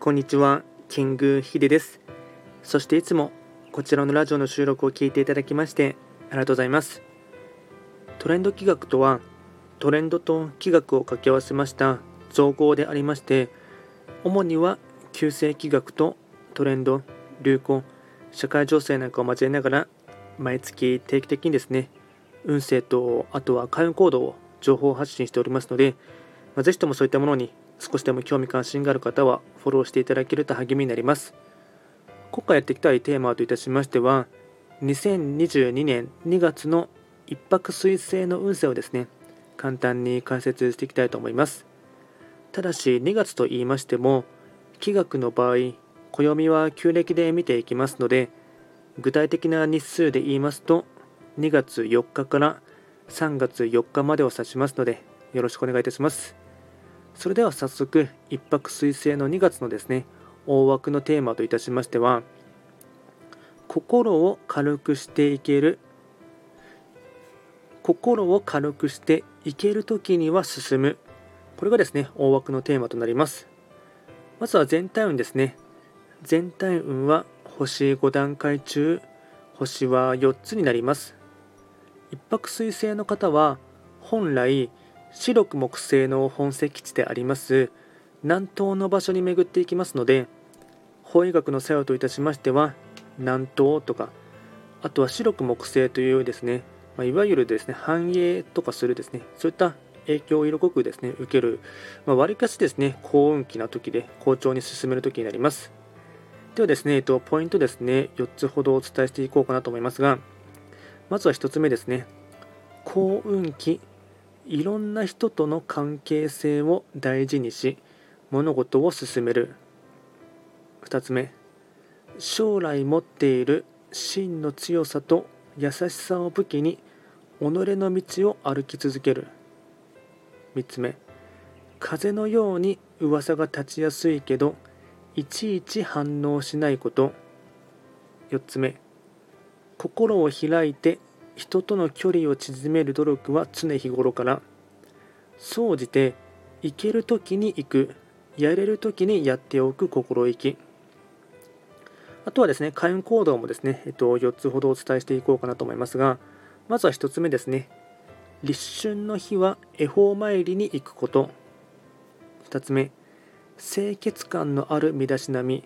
こんにちは、キングヒデです。そしていつもこちらのラジオの収録を聞いていただきましてありがとうございます。トレンド企画とは、トレンドと企画を掛け合わせました造語でありまして、主には旧世企画とトレンド、流行、社会情勢なんかを交えながら、毎月定期的にですね、運勢とあとは開運行動を情報発信しておりますので、まあ、ぜひともそういったものに少しでも興味関心がある方はフォローしていただけると励みになります。今回やっていきたいテーマといたしましては、2022年2月の一泊水星の運勢をですね、簡単に解説していきたいと思います。ただし2月と言いましても、気学の場合、暦は旧暦で見ていきますので、具体的な日数で言いますと、2月4日から3月4日までを指しますので、よろしくお願いいたします。それでは早速、一泊水星の2月のですね、大枠のテーマといたしましては、心を軽くしていける、心を軽くしていける時には進む、これがですね、大枠のテーマとなります。まずは全体運ですね。全体運は星5段階中、星は4つになります。一泊水星の方は、本来、白く木星の本石地であります南東の場所に巡っていきますので法医学の作用といたしましては南東とかあとは白く木星というですね、まあ、いわゆるですね繁栄とかするですねそういった影響を色濃くですね受ける、まあ、かしですね幸運期な時で好調に進める時になります。ではですね、えっと、ポイントですね4つほどお伝えしていこうかなと思いますがまずは1つ目ですね幸運期いろんな人との関係性を大事にし物事を進める。2つ目将来持っている真の強さと優しさを武器に己の道を歩き続ける。3つ目風のように噂が立ちやすいけどいちいち反応しないこと。4つ目心を開いて人との距離を縮める努力は常日頃から。総じて行ける時に行く。やれる時にやっておく心意気。あとはですね開運行動もですね、えっと、4つほどお伝えしていこうかなと思いますがまずは1つ目ですね。立春の日は恵方参りに行くこと。2つ目清潔感のある身だしなみ。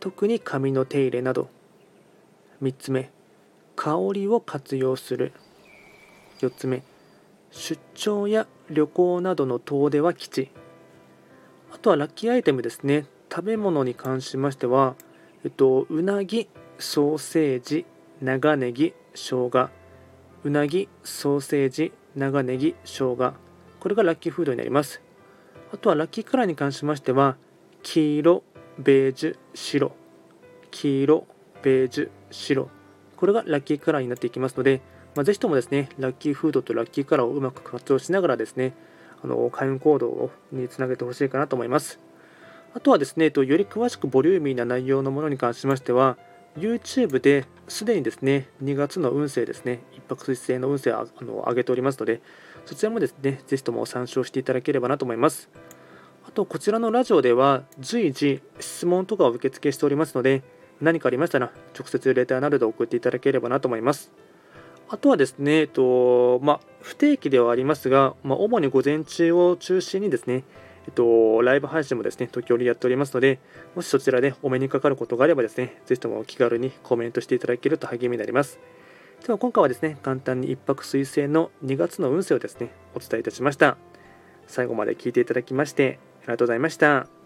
特に髪の手入れなど。3つ目香りを活用する。4つ目。出張や旅行などの遠出は基地。あとはラッキーアイテムですね。食べ物に関しましては、えっと、うなぎソーセージ長ネギ生姜。うなぎソーセージ長ネギ生姜。これがラッキーフードになります。あとはラッキーカラーに関しましては黄色ベージュ白。黄色ベージュ白。これがラッキーカラーになっていきますので、まあ、ぜひともですね、ラッキーフードとラッキーカラーをうまく活用しながらですね、あの開運行動につなげてほしいかなと思います。あとはですね、より詳しくボリューミーな内容のものに関しましては、YouTube ですでにですね、2月の運勢ですね、一泊水星の運勢をあの上げておりますので、そちらもですね、ぜひとも参照していただければなと思います。あと、こちらのラジオでは随時質問とかを受付しておりますので、何かありましたら、直接レターなどで送っていただければなと思います。あとはですね、えっとまあ、不定期ではありますが、まあ、主に午前中を中心にですね、えっと、ライブ配信もですね、時折やっておりますので、もしそちらでお目にかかることがあればですね、ぜひとも気軽にコメントしていただけると励みになります。では今回はですね、簡単に一泊水星の2月の運勢をですね、お伝えいたしました。最後まで聞いていただきまして、ありがとうございました。